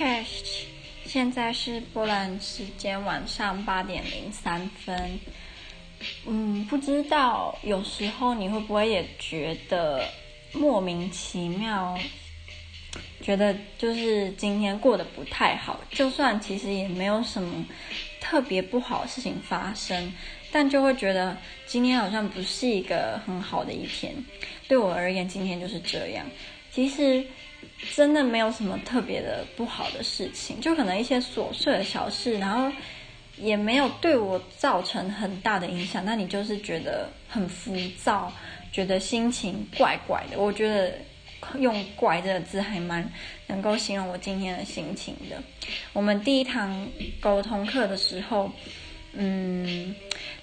Check，现在是波兰时间晚上八点零三分。嗯，不知道有时候你会不会也觉得莫名其妙，觉得就是今天过得不太好，就算其实也没有什么特别不好的事情发生，但就会觉得今天好像不是一个很好的一天。对我而言，今天就是这样。其实。真的没有什么特别的不好的事情，就可能一些琐碎的小事，然后也没有对我造成很大的影响。那你就是觉得很浮躁，觉得心情怪怪的。我觉得用“怪”这个字还蛮能够形容我今天的心情的。我们第一堂沟通课的时候，嗯。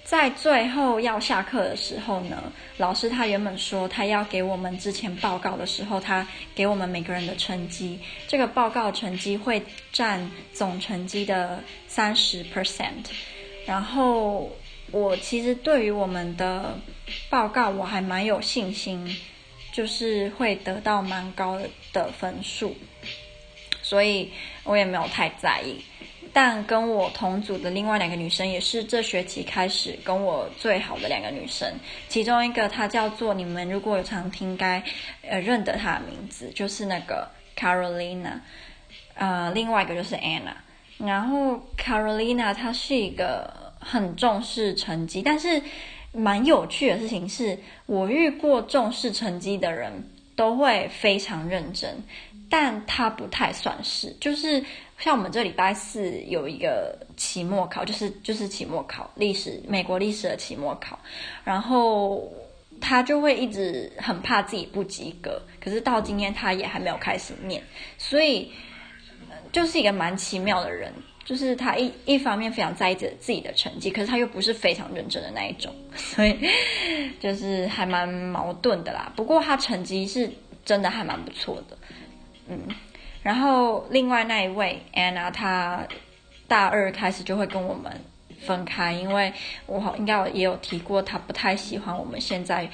在最后要下课的时候呢，老师他原本说他要给我们之前报告的时候，他给我们每个人的成绩，这个报告成绩会占总成绩的三十 percent。然后我其实对于我们的报告我还蛮有信心，就是会得到蛮高的分数，所以我也没有太在意。但跟我同组的另外两个女生，也是这学期开始跟我最好的两个女生。其中一个她叫做你们如果有常听该呃认得她的名字，就是那个 Carolina，呃，另外一个就是 Anna。然后 Carolina 她是一个很重视成绩，但是蛮有趣的事情是，我遇过重视成绩的人都会非常认真，但她不太算是，就是。像我们这礼拜四有一个期末考，就是就是期末考历史，美国历史的期末考，然后他就会一直很怕自己不及格，可是到今天他也还没有开始念，所以就是一个蛮奇妙的人，就是他一一方面非常在意着自己的成绩，可是他又不是非常认真的那一种，所以就是还蛮矛盾的啦。不过他成绩是真的还蛮不错的，嗯。然后另外那一位 Anna，她大二开始就会跟我们分开，因为我应该也有提过，她不太喜欢我们现在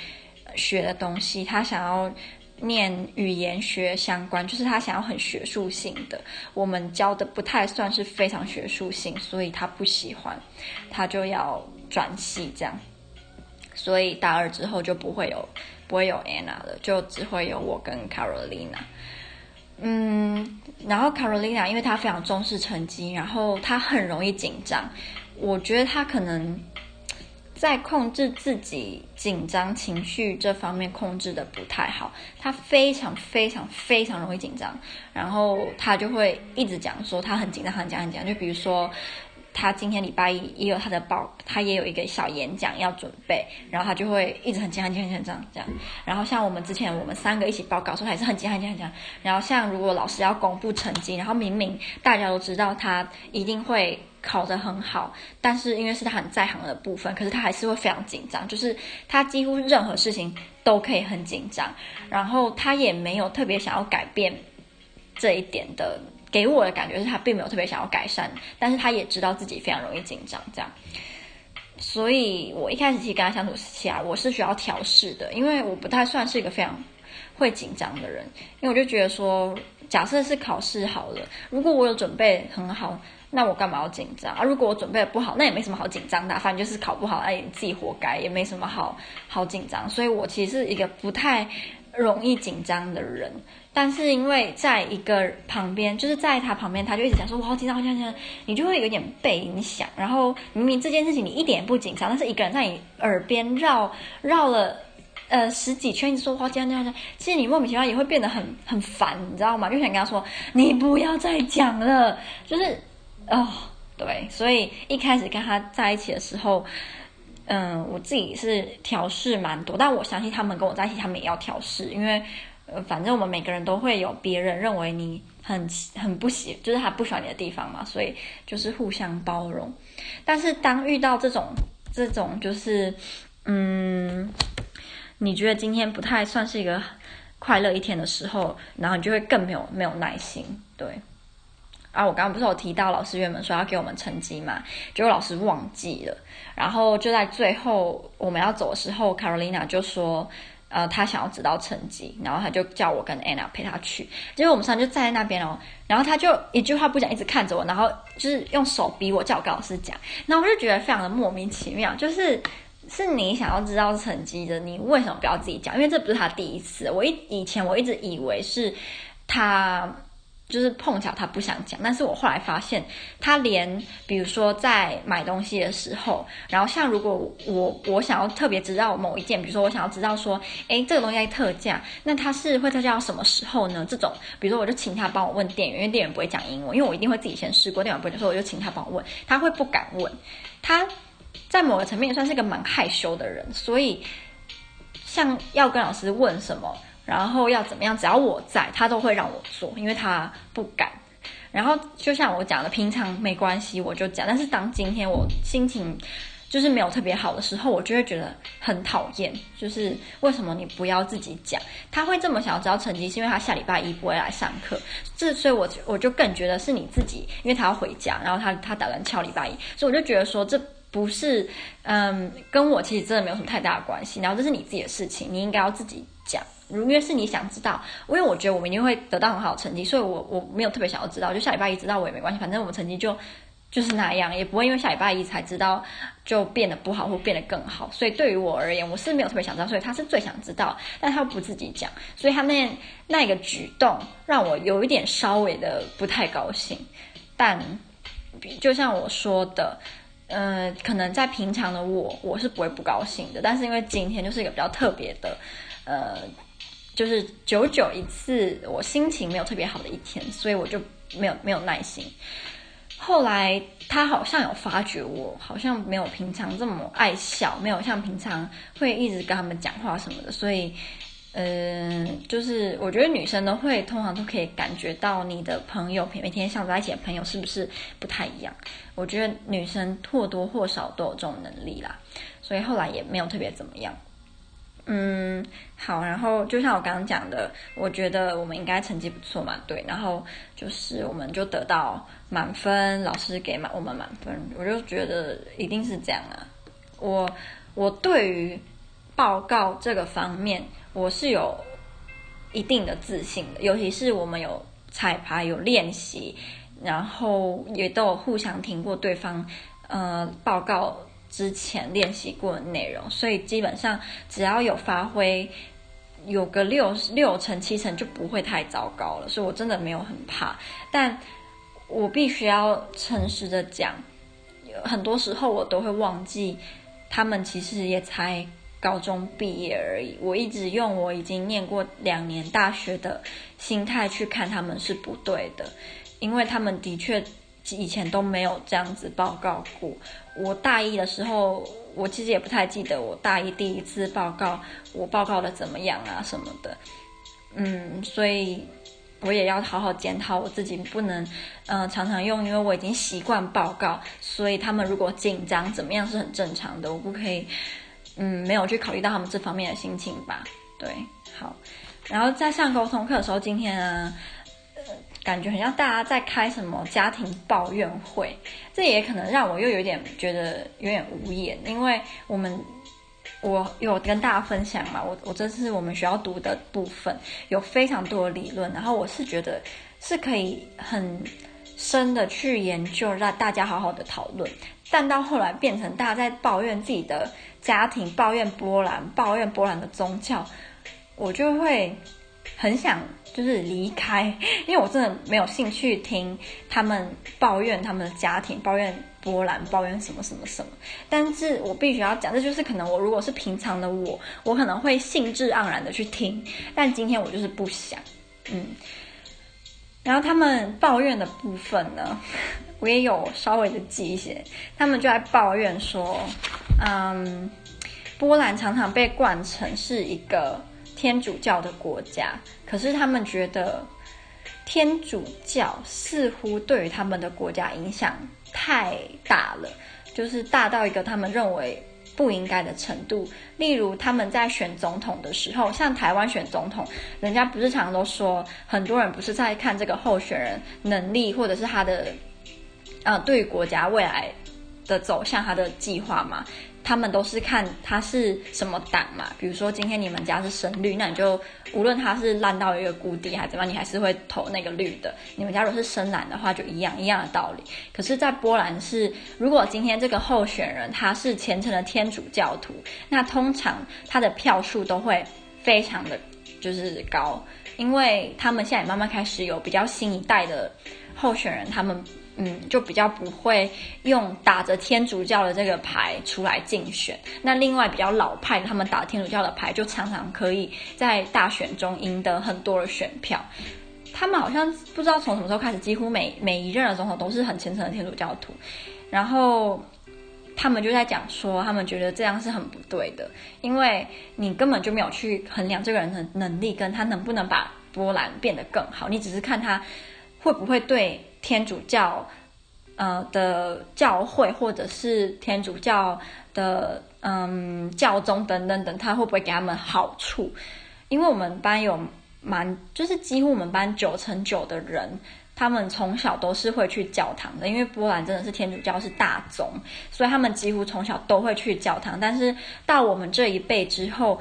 学的东西，她想要念语言学相关，就是她想要很学术性的，我们教的不太算是非常学术性，所以她不喜欢，她就要转系这样，所以大二之后就不会有不会有 Anna 了，就只会有我跟 Carolina。嗯，然后卡罗琳娜因为她非常重视成绩，然后她很容易紧张。我觉得她可能在控制自己紧张情绪这方面控制的不太好。她非常非常非常容易紧张，然后她就会一直讲说她很紧张，很紧张，很紧张。就比如说。他今天礼拜一也有他的报，他也有一个小演讲要准备，然后他就会一直很紧张、很紧张这样。然后像我们之前我们三个一起报告的时候，他也是很紧、很紧张、很紧张。然后像如果老师要公布成绩，然后明明大家都知道他一定会考得很好，但是因为是他很在行的部分，可是他还是会非常紧张，就是他几乎任何事情都可以很紧张，然后他也没有特别想要改变这一点的。给我的感觉是他并没有特别想要改善，但是他也知道自己非常容易紧张，这样，所以我一开始其实跟他相处起来，我是需要调试的，因为我不太算是一个非常会紧张的人，因为我就觉得说，假设是考试好了，如果我有准备很好，那我干嘛要紧张啊？如果我准备不好，那也没什么好紧张的，反正就是考不好，哎，你自己活该，也没什么好好紧张，所以我其实是一个不太容易紧张的人。但是因为在一个旁边，就是在他旁边，他就一直讲说：“我好紧张，好紧张。”你就会有点被影响。然后明明这件事情你一点也不紧张，但是一个人在你耳边绕绕了呃十几圈，一直说“好紧张，紧张”，其实你莫名其妙也会变得很很烦，你知道吗？就想跟他说：“你不要再讲了。”就是哦，对，所以一开始跟他在一起的时候，嗯，我自己是调试蛮多，但我相信他们跟我在一起，他们也要调试，因为。呃，反正我们每个人都会有别人认为你很很不喜，就是他不喜欢你的地方嘛，所以就是互相包容。但是当遇到这种这种就是，嗯，你觉得今天不太算是一个快乐一天的时候，然后你就会更没有没有耐心。对，啊，我刚刚不是有提到老师原本说要给我们成绩嘛，结果老师忘记了，然后就在最后我们要走的时候，Carolina 就说。呃，他想要知道成绩，然后他就叫我跟 Anna 陪他去。结果我们三个就站在那边哦，然后他就一句话不讲，一直看着我，然后就是用手逼我叫我跟老师讲。然后我就觉得非常的莫名其妙，就是是你想要知道成绩的，你为什么不要自己讲？因为这不是他第一次，我一以前我一直以为是他。就是碰巧他不想讲，但是我后来发现，他连比如说在买东西的时候，然后像如果我我想要特别知道某一件，比如说我想要知道说，诶，这个东西在特价，那他是会特价到什么时候呢？这种，比如说我就请他帮我问店员，因为店员不会讲英文，因为我一定会自己先试过，店员不会，所以我就请他帮我问，他会不敢问，他在某个层面算是个蛮害羞的人，所以像要跟老师问什么。然后要怎么样？只要我在，他都会让我做，因为他不敢。然后就像我讲的，平常没关系，我就讲。但是当今天我心情就是没有特别好的时候，我就会觉得很讨厌。就是为什么你不要自己讲？他会这么想要知道成绩，是因为他下礼拜一不会来上课。这所以我，我我就更觉得是你自己，因为他要回家，然后他他打算翘礼拜一，所以我就觉得说这不是嗯，跟我其实真的没有什么太大的关系。然后这是你自己的事情，你应该要自己讲。如果是你想知道，因为我觉得我们一定会得到很好的成绩，所以我我没有特别想要知道，就下礼拜一知道我也没关系，反正我们成绩就就是那样，也不会因为下礼拜一才知道就变得不好或变得更好。所以对于我而言，我是没有特别想知道，所以他是最想知道，但他又不自己讲，所以他那那个举动让我有一点稍微的不太高兴。但就像我说的，嗯、呃，可能在平常的我我是不会不高兴的，但是因为今天就是一个比较特别的，呃。就是久久一次，我心情没有特别好的一天，所以我就没有没有耐心。后来他好像有发觉我好像没有平常这么爱笑，没有像平常会一直跟他们讲话什么的，所以，嗯、呃，就是我觉得女生都会通常都可以感觉到你的朋友每天相处在一起的朋友是不是不太一样。我觉得女生或多或少都有这种能力啦，所以后来也没有特别怎么样。嗯，好，然后就像我刚刚讲的，我觉得我们应该成绩不错嘛，对，然后就是我们就得到满分，老师给满我们满分，我就觉得一定是这样啊。我我对于报告这个方面，我是有一定的自信的，尤其是我们有彩排、有练习，然后也都有互相听过对方呃报告。之前练习过的内容，所以基本上只要有发挥，有个六六成七成就不会太糟糕了。所以我真的没有很怕，但我必须要诚实的讲，很多时候我都会忘记，他们其实也才高中毕业而已。我一直用我已经念过两年大学的心态去看他们是不对的，因为他们的确。以前都没有这样子报告过。我大一的时候，我其实也不太记得我大一第一次报告，我报告的怎么样啊什么的。嗯，所以我也要好好检讨我自己，不能嗯、呃、常常用，因为我已经习惯报告，所以他们如果紧张怎么样是很正常的，我不可以嗯没有去考虑到他们这方面的心情吧。对，好。然后在上沟通课的时候，今天啊。感觉很像大家在开什么家庭抱怨会，这也可能让我又有点觉得有点无言，因为我们我有跟大家分享嘛，我我这是我们学校读的部分，有非常多的理论，然后我是觉得是可以很深的去研究，让大家好好的讨论，但到后来变成大家在抱怨自己的家庭，抱怨波兰，抱怨波兰的宗教，我就会很想。就是离开，因为我真的没有兴趣听他们抱怨他们的家庭，抱怨波兰，抱怨什么什么什么。但是我必须要讲，这就是可能我如果是平常的我，我可能会兴致盎然的去听，但今天我就是不想，嗯。然后他们抱怨的部分呢，我也有稍微的记一些，他们就在抱怨说，嗯，波兰常常被灌成是一个。天主教的国家，可是他们觉得天主教似乎对于他们的国家影响太大了，就是大到一个他们认为不应该的程度。例如他们在选总统的时候，像台湾选总统，人家不是常常都说，很多人不是在看这个候选人能力，或者是他的，呃，对于国家未来的走向，他的计划吗？他们都是看他是什么党嘛。比如说今天你们家是深绿，那你就无论他是烂到一个谷底还是怎么样，你还是会投那个绿的。你们家如果是深蓝的话，就一样一样的道理。可是，在波兰是，如果今天这个候选人他是虔诚的天主教徒，那通常他的票数都会非常的就是高，因为他们现在也慢慢开始有比较新一代的候选人，他们。嗯，就比较不会用打着天主教的这个牌出来竞选。那另外比较老派，他们打天主教的牌，就常常可以在大选中赢得很多的选票。他们好像不知道从什么时候开始，几乎每每一任的总统都是很虔诚的天主教徒。然后他们就在讲说，他们觉得这样是很不对的，因为你根本就没有去衡量这个人的能力，跟他能不能把波兰变得更好。你只是看他会不会对。天主教，呃的教会或者是天主教的嗯教宗等等等，他会不会给他们好处？因为我们班有蛮，就是几乎我们班九成九的人，他们从小都是会去教堂的。因为波兰真的是天主教是大宗，所以他们几乎从小都会去教堂。但是到我们这一辈之后，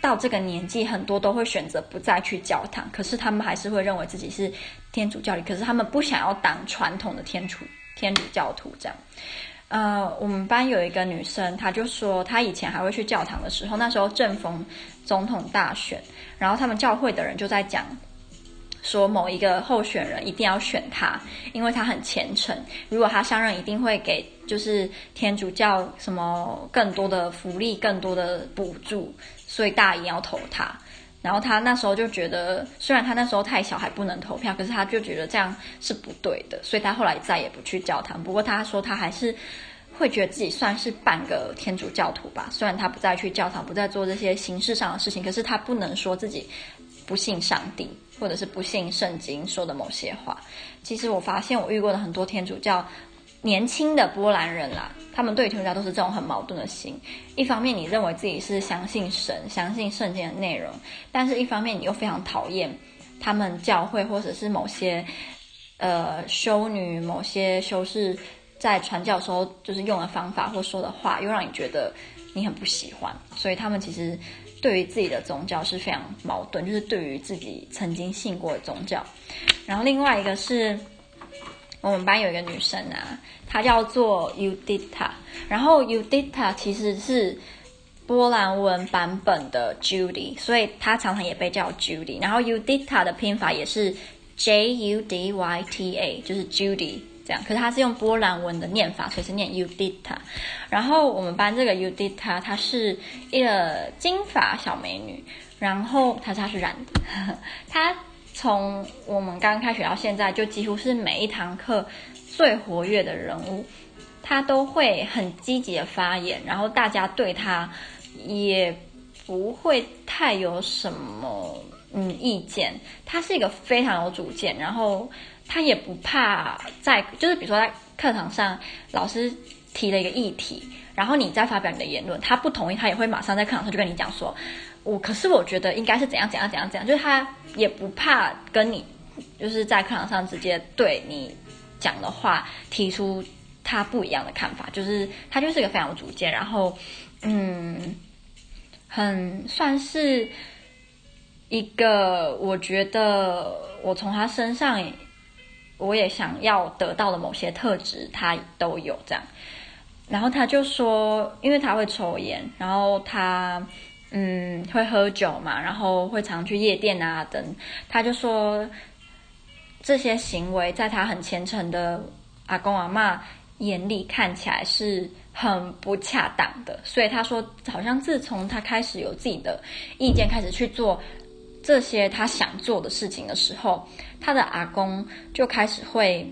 到这个年纪，很多都会选择不再去教堂，可是他们还是会认为自己是天主教里，可是他们不想要当传统的天主天主教徒这样。呃，我们班有一个女生，她就说她以前还会去教堂的时候，那时候正逢总统大选，然后他们教会的人就在讲说某一个候选人一定要选他，因为他很虔诚，如果他上任一定会给就是天主教什么更多的福利、更多的补助。所以大姨要投他，然后他那时候就觉得，虽然他那时候太小还不能投票，可是他就觉得这样是不对的，所以他后来再也不去教堂。不过他说他还是会觉得自己算是半个天主教徒吧，虽然他不再去教堂，不再做这些形式上的事情，可是他不能说自己不信上帝，或者是不信圣经说的某些话。其实我发现我遇过的很多天主教。年轻的波兰人啦，他们对天主教都是这种很矛盾的心。一方面，你认为自己是相信神、相信圣经的内容，但是一方面，你又非常讨厌他们教会或者是某些呃修女、某些修士在传教时候就是用的方法或说的话，又让你觉得你很不喜欢。所以，他们其实对于自己的宗教是非常矛盾，就是对于自己曾经信过的宗教。然后，另外一个是。我们班有一个女生啊，她叫做 Judita，然后 Judita 其实是波兰文版本的 Judy，所以她常常也被叫 Judy。然后 Judita 的拼法也是 J U D Y T A，就是 Judy 这样。可是她是用波兰文的念法，所以是念 Judita。然后我们班这个 Judita 她是一个金发小美女，然后她她是染的，她。从我们刚开学到现在，就几乎是每一堂课最活跃的人物，他都会很积极的发言，然后大家对他也不会太有什么嗯意见。他是一个非常有主见，然后他也不怕在，就是比如说在课堂上老师提了一个议题，然后你再发表你的言论，他不同意，他也会马上在课堂上就跟你讲说。我可是我觉得应该是怎样怎样怎样怎样，就是他也不怕跟你，就是在课堂上直接对你讲的话提出他不一样的看法，就是他就是一个非常有主见，然后嗯，很算是一个我觉得我从他身上我也想要得到的某些特质，他都有这样。然后他就说，因为他会抽烟，然后他。嗯，会喝酒嘛，然后会常去夜店啊等。他就说这些行为在他很虔诚的阿公阿妈眼里看起来是很不恰当的，所以他说，好像自从他开始有自己的意见，开始去做这些他想做的事情的时候，他的阿公就开始会。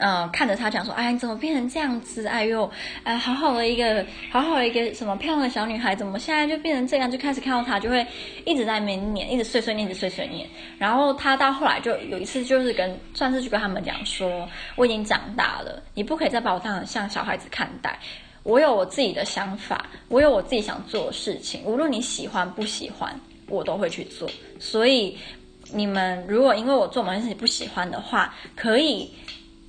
嗯、看着他讲说，哎，你怎么变成这样子？哎呦，哎，好好的一个，好好的一个什么漂亮的小女孩，怎么现在就变成这样？就开始看到他，就会一直在那边念，一直碎碎念，一直碎碎念。然后他到后来就有一次，就是跟算是去跟他们讲说，我已经长大了，你不可以再把我当成像小孩子看待。我有我自己的想法，我有我自己想做的事情，无论你喜欢不喜欢，我都会去做。所以你们如果因为我做某件事情不喜欢的话，可以。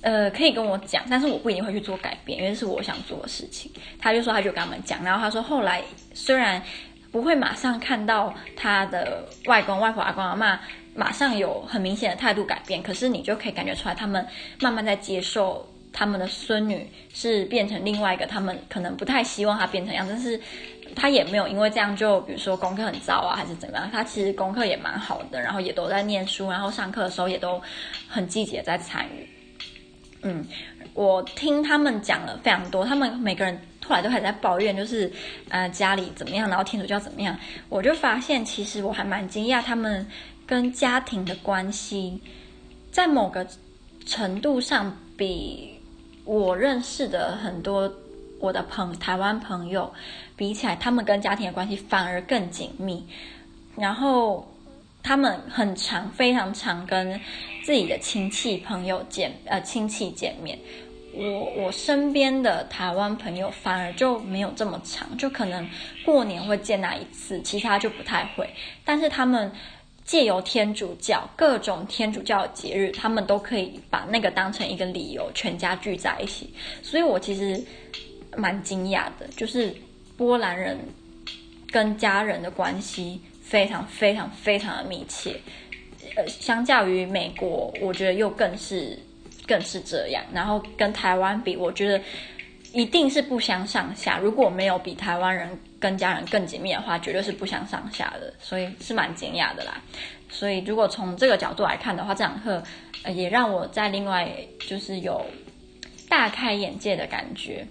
呃，可以跟我讲，但是我不一定会去做改变，因为是我想做的事情。他就说，他就跟他们讲，然后他说，后来虽然不会马上看到他的外公外婆、阿公阿嬷马上有很明显的态度改变，可是你就可以感觉出来，他们慢慢在接受他们的孙女是变成另外一个他们可能不太希望他变成样，但是他也没有因为这样就比如说功课很糟啊，还是怎么样，他其实功课也蛮好的，然后也都在念书，然后上课的时候也都很积极的在参与。嗯，我听他们讲了非常多，他们每个人后来都还在抱怨，就是呃家里怎么样，然后天主教怎么样。我就发现，其实我还蛮惊讶，他们跟家庭的关系，在某个程度上，比我认识的很多我的朋台湾朋友比起来，他们跟家庭的关系反而更紧密。然后。他们很常，非常常跟自己的亲戚朋友见，呃，亲戚见面。我我身边的台湾朋友反而就没有这么长，就可能过年会见那一次，其他就不太会。但是他们借由天主教各种天主教的节日，他们都可以把那个当成一个理由，全家聚在一起。所以我其实蛮惊讶的，就是波兰人跟家人的关系。非常非常非常的密切，呃，相较于美国，我觉得又更是更是这样。然后跟台湾比，我觉得一定是不相上下。如果没有比台湾人跟家人更紧密的话，绝对是不相上下的。所以是蛮惊讶的啦。所以如果从这个角度来看的话，这堂课，呃，也让我在另外就是有大开眼界的感觉。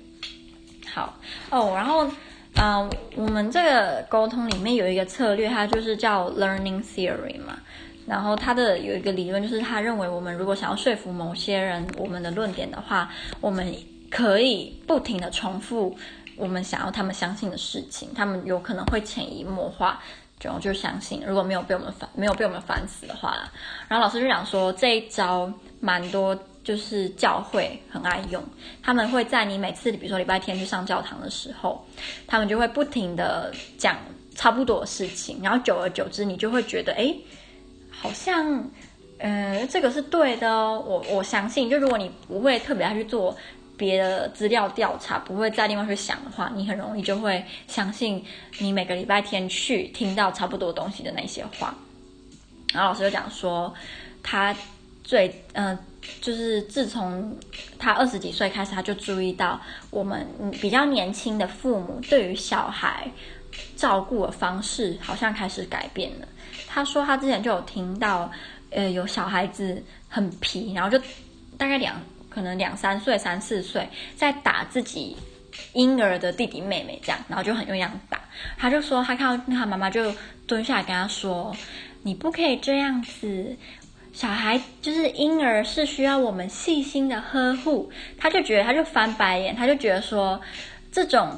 好哦，然后。啊我们这个沟通里面有一个策略，它就是叫 learning theory 嘛。然后它的有一个理论，就是他认为我们如果想要说服某些人我们的论点的话，我们可以不停的重复我们想要他们相信的事情，他们有可能会潜移默化就就相信。如果没有被我们烦，没有被我们烦死的话。然后老师就讲说这一招蛮多。就是教会很爱用，他们会在你每次，比如说礼拜天去上教堂的时候，他们就会不停的讲差不多的事情，然后久而久之，你就会觉得，哎，好像，呃，这个是对的。我我相信，就如果你不会特别要去做别的资料调查，不会再另外去想的话，你很容易就会相信你每个礼拜天去听到差不多东西的那些话。然后老师就讲说，他最，嗯、就是自从他二十几岁开始，他就注意到我们比较年轻的父母对于小孩照顾的方式好像开始改变了。他说他之前就有听到，呃，有小孩子很皮，然后就大概两可能两三岁、三四岁在打自己婴儿的弟弟妹妹这样，然后就很用力打。他就说他看到他妈妈就蹲下来跟他说：“你不可以这样子。”小孩就是婴儿，是需要我们细心的呵护。他就觉得，他就翻白眼，他就觉得说，这种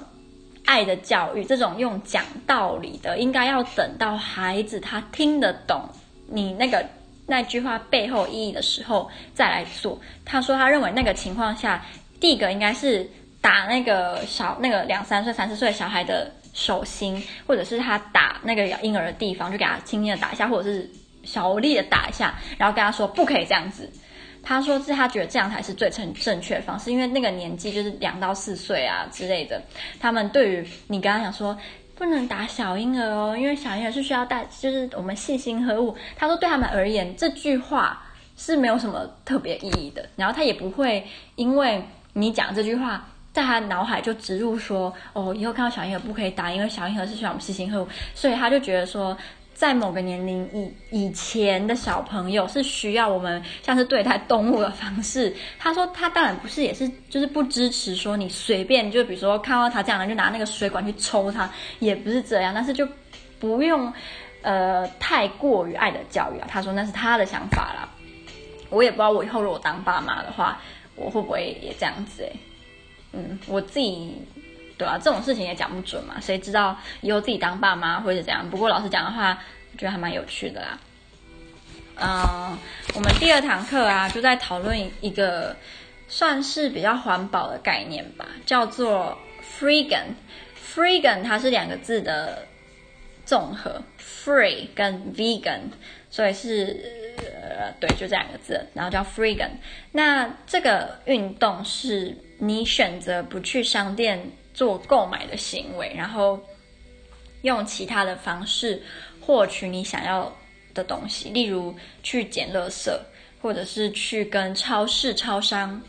爱的教育，这种用讲道理的，应该要等到孩子他听得懂你那个那句话背后意义的时候再来做。他说，他认为那个情况下，第一个应该是打那个小那个两三岁、三四岁小孩的手心，或者是他打那个婴儿的地方，就给他轻轻的打一下，或者是。小力的打一下，然后跟他说不可以这样子。他说是他觉得这样才是最正正确的方式，因为那个年纪就是两到四岁啊之类的。他们对于你刚刚讲说不能打小婴儿哦，因为小婴儿是需要带，就是我们细心呵护。他说对他们而言，这句话是没有什么特别意义的。然后他也不会因为你讲这句话，在他脑海就植入说哦，以后看到小婴儿不可以打，因为小婴儿是需要我们细心呵护。所以他就觉得说。在某个年龄以以前的小朋友是需要我们像是对待动物的方式。他说他当然不是，也是就是不支持说你随便就比如说看到他这样的就拿那个水管去抽他，也不是这样。但是就不用呃太过于爱的教育啊。他说那是他的想法啦。我也不知道我以后如果当爸妈的话，我会不会也这样子诶。嗯，我自己。对啊，这种事情也讲不准嘛，谁知道以后自己当爸妈或者怎样？不过老师讲的话，我觉得还蛮有趣的啦。嗯，我们第二堂课啊，就在讨论一个算是比较环保的概念吧，叫做 freegan。freegan 它是两个字的综合，free 跟 vegan，所以是呃，对，就这两个字，然后叫 Freegan。那这个运动是你选择不去商店做购买的行为，然后用其他的方式获取你想要的东西，例如去捡垃圾，或者是去跟超市、超商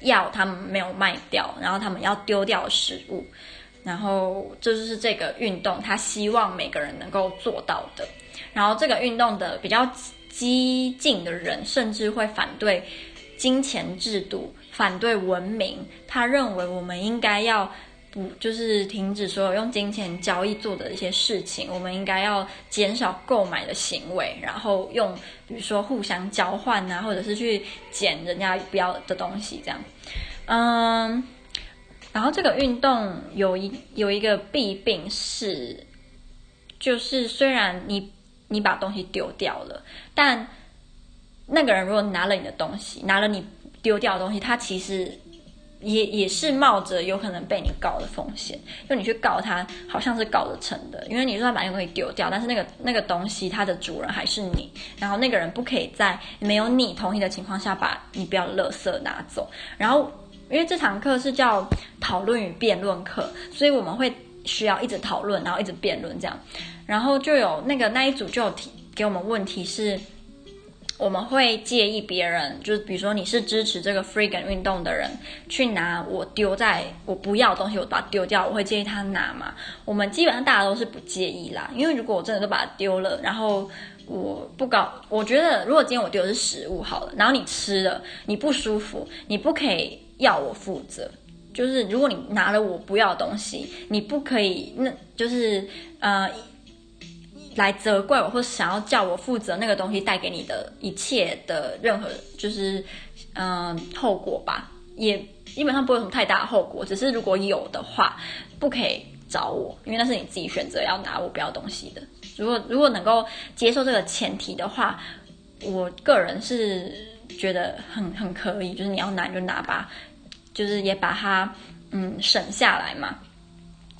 要他们没有卖掉，然后他们要丢掉的食物。然后这就是这个运动，他希望每个人能够做到的。然后这个运动的比较激进的人，甚至会反对金钱制度，反对文明。他认为我们应该要不就是停止所有用金钱交易做的一些事情，我们应该要减少购买的行为，然后用比如说互相交换啊，或者是去捡人家不要的东西这样。嗯。然后这个运动有一有一个弊病是，就是虽然你你把东西丢掉了，但那个人如果拿了你的东西，拿了你丢掉的东西，他其实也也是冒着有可能被你告的风险。就你去告他，好像是告得成的，因为你说他把那个东西丢掉，但是那个那个东西它的主人还是你，然后那个人不可以在没有你同意的情况下把你不要的垃圾拿走，然后。因为这堂课是叫讨论与辩论课，所以我们会需要一直讨论，然后一直辩论这样。然后就有那个那一组就有提给我们问题是，我们会介意别人，就是比如说你是支持这个 freegan 运动的人，去拿我丢在我不要的东西，我把它丢掉，我会介意他拿吗？我们基本上大家都是不介意啦，因为如果我真的都把它丢了，然后我不搞，我觉得如果今天我丢的是食物好了，然后你吃了，你不舒服，你不可以。要我负责，就是如果你拿了我不要的东西，你不可以，那就是呃，来责怪我，或想要叫我负责那个东西带给你的一切的任何，就是嗯、后果吧，也基本上不会有什么太大的后果，只是如果有的话，不可以找我，因为那是你自己选择要拿我不要东西的。如果如果能够接受这个前提的话，我个人是觉得很很可以，就是你要拿就拿吧。就是也把它嗯省下来嘛，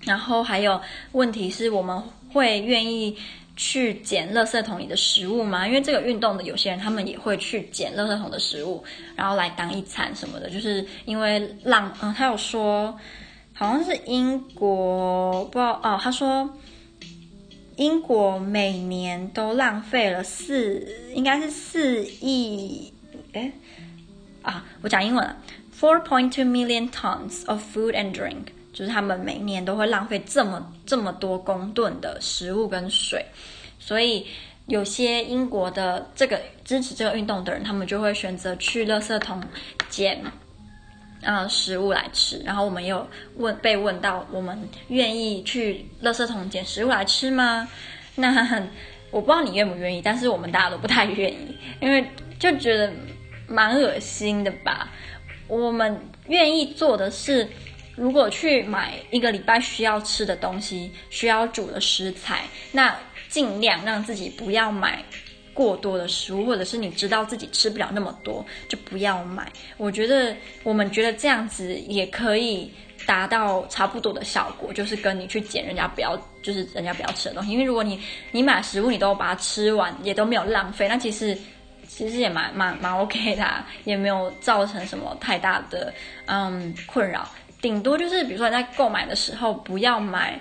然后还有问题是我们会愿意去捡垃圾桶里的食物吗？因为这个运动的有些人他们也会去捡垃圾桶的食物，然后来当一餐什么的。就是因为浪嗯，他有说好像是英国不知道哦，他说英国每年都浪费了四应该是四亿诶啊，我讲英文了。Four point two million tons of food and drink，就是他们每年都会浪费这么这么多公吨的食物跟水，所以有些英国的这个支持这个运动的人，他们就会选择去垃圾桶捡啊、呃、食物来吃。然后我们也有问被问到，我们愿意去垃圾桶捡食物来吃吗？那我不知道你愿不愿意，但是我们大家都不太愿意，因为就觉得蛮恶心的吧。我们愿意做的是，如果去买一个礼拜需要吃的东西，需要煮的食材，那尽量让自己不要买过多的食物，或者是你知道自己吃不了那么多，就不要买。我觉得我们觉得这样子也可以达到差不多的效果，就是跟你去捡人家不要，就是人家不要吃的东西。因为如果你你买食物，你都把它吃完，也都没有浪费，那其实。其实也蛮蛮蛮 OK 的，也没有造成什么太大的嗯困扰，顶多就是比如说你在购买的时候不要买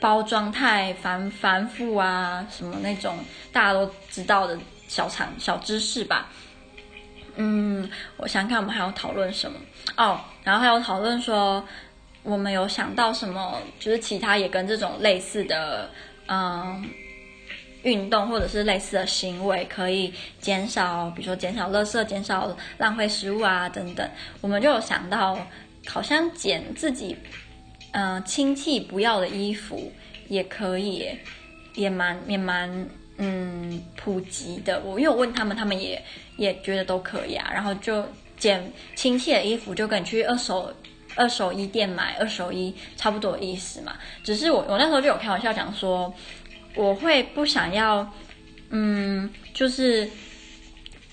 包装太繁繁复啊，什么那种大家都知道的小常小知识吧。嗯，我想看我们还要讨论什么哦，然后还有讨论说我们有想到什么，就是其他也跟这种类似的嗯。运动或者是类似的行为，可以减少，比如说减少垃圾、减少浪费食物啊等等。我们就有想到，好像捡自己嗯、亲戚不要的衣服也可以，也蛮也蛮嗯普及的。我因为我问他们，他们也也觉得都可以啊。然后就捡亲戚的衣服，就跟你去二手二手衣店买二手衣差不多意思嘛。只是我我那时候就有开玩笑讲说。我会不想要，嗯，就是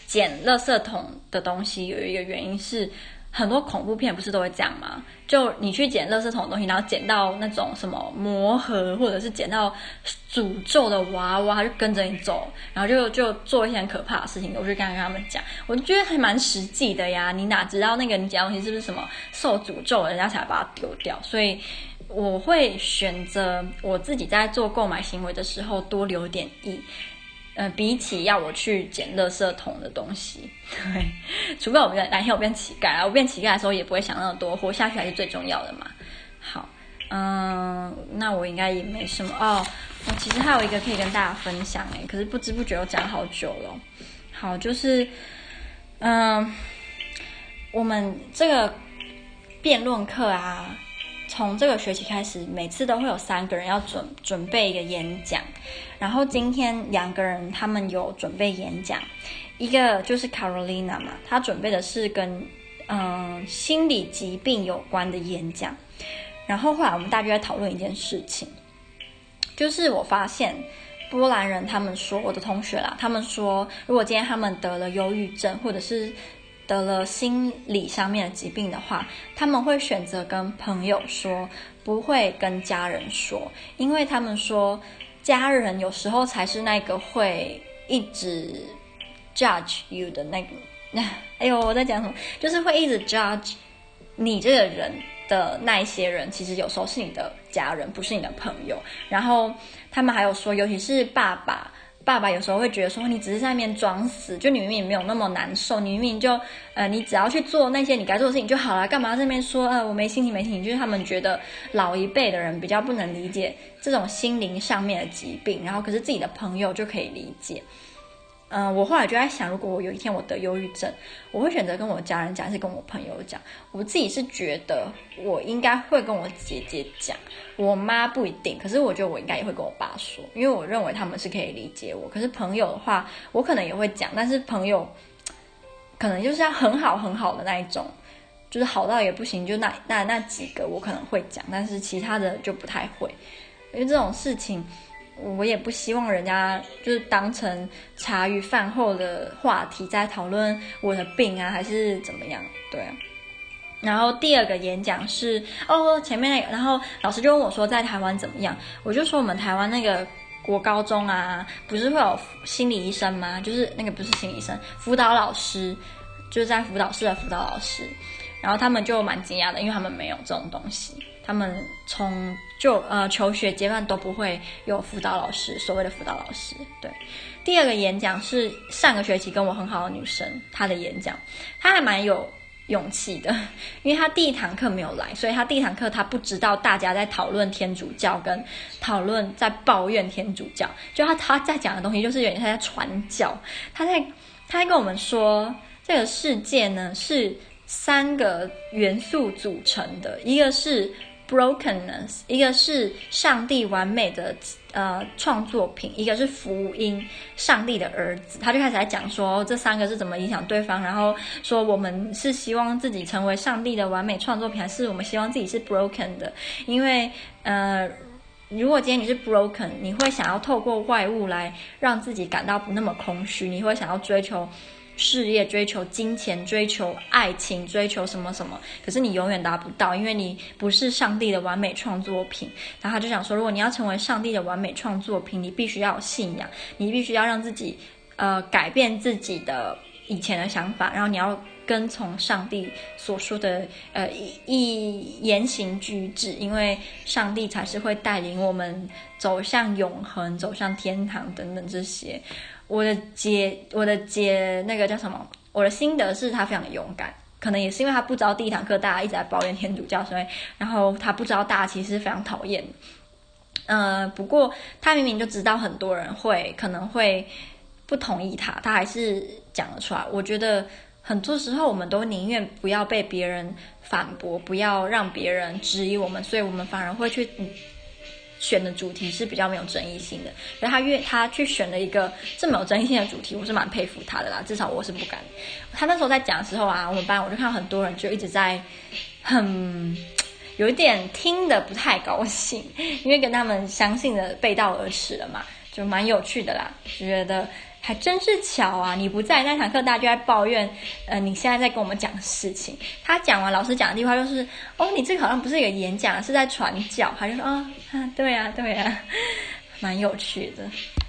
捡垃圾桶的东西。有一个原因是，很多恐怖片不是都会这样吗？就你去捡垃圾桶东西，然后捡到那种什么魔盒，或者是捡到诅咒的娃娃，就跟着你走，然后就就做一些很可怕的事情。我就刚刚跟他们讲，我就觉得还蛮实际的呀。你哪知道那个你捡东西是不是什么受诅咒，人家才把它丢掉？所以我会选择我自己在做购买行为的时候多留点意。呃，比起要我去捡垃圾桶的东西，对，除非我变哪天我变乞丐啊，我变乞丐的时候也不会想那么多，活下去还是最重要的嘛。好，嗯，那我应该也没什么哦。我其实还有一个可以跟大家分享诶，可是不知不觉我讲好久了。好，就是，嗯，我们这个辩论课啊。从这个学期开始，每次都会有三个人要准准备一个演讲，然后今天两个人他们有准备演讲，一个就是 Carolina 嘛，她准备的是跟嗯、心理疾病有关的演讲，然后后来我们大家在讨论一件事情，就是我发现波兰人他们说，我的同学啦，他们说如果今天他们得了忧郁症或者是。得了心理上面的疾病的话，他们会选择跟朋友说，不会跟家人说，因为他们说家人有时候才是那个会一直 judge you 的那个。哎呦，我在讲什么？就是会一直 judge 你这个人的那一些人，其实有时候是你的家人，不是你的朋友。然后他们还有说，尤其是爸爸。爸爸有时候会觉得说，你只是在那边装死，就你明明没有那么难受，你明明就呃，你只要去做那些你该做的事情就好了，干嘛在那边说呃，我没心情没心情？就是他们觉得老一辈的人比较不能理解这种心灵上面的疾病，然后可是自己的朋友就可以理解。嗯、我后来就在想，如果我有一天我得忧郁症，我会选择跟我家人讲，还是跟我朋友讲？我自己是觉得我应该会跟我姐姐讲，我妈不一定。可是我觉得我应该也会跟我爸说，因为我认为他们是可以理解我。可是朋友的话，我可能也会讲，但是朋友可能就是要很好很好的那一种，就是好到也不行，就那那那几个我可能会讲，但是其他的就不太会，因为这种事情。我也不希望人家就是当成茶余饭后的话题在讨论我的病啊，还是怎么样？对。然后第二个演讲是哦，前面那个，然后老师就问我说，在台湾怎么样？我就说我们台湾那个国高中啊，不是会有心理医生吗？就是那个不是心理医生，辅导老师，就是在辅导室的辅导老师。然后他们就蛮惊讶的，因为他们没有这种东西。他们从就呃求学阶段都不会有辅导老师，所谓的辅导老师。对，第二个演讲是上个学期跟我很好的女生她的演讲，她还蛮有勇气的，因为他第一堂课没有来，所以他第一堂课他不知道大家在讨论天主教跟讨论在抱怨天主教，就他他在讲的东西就是有点他在传教，他在他在跟我们说这个世界呢是三个元素组成的，一个是。Brokenness，一个是上帝完美的呃创作品，一个是福音，上帝的儿子。他就开始来讲说这三个是怎么影响对方，然后说我们是希望自己成为上帝的完美创作品，还是我们希望自己是 broken 的？因为呃，如果今天你是 broken，你会想要透过外物来让自己感到不那么空虚，你会想要追求。事业追求金钱，追求爱情，追求什么什么，可是你永远达不到，因为你不是上帝的完美创作品。然后他就想说，如果你要成为上帝的完美创作品，你必须要有信仰，你必须要让自己呃改变自己的以前的想法，然后你要跟从上帝所说的呃一言行举止，因为上帝才是会带领我们走向永恒、走向天堂等等这些。我的姐，我的姐，那个叫什么？我的心得是她非常的勇敢，可能也是因为她不知道第一堂课大家一直在抱怨天主教，所以然后她不知道大家其实非常讨厌。呃，不过她明明就知道很多人会可能会不同意她，她还是讲了出来。我觉得很多时候我们都宁愿不要被别人反驳，不要让别人质疑我们，所以我们反而会去。选的主题是比较没有争议性的，然后他越他去选了一个这么有争议性的主题，我是蛮佩服他的啦，至少我是不敢。他那时候在讲的时候啊，我们班我就看到很多人就一直在很 有一点听得不太高兴，因为跟他们相信的背道而驰了嘛，就蛮有趣的啦，就觉得还真是巧啊！你不在那堂课，大家就在抱怨，呃，你现在在跟我们讲事情。他讲完，老师讲的地方就是，哦，你这个好像不是一个演讲，是在传教。他就说，啊、对呀，对呀，蛮有趣的。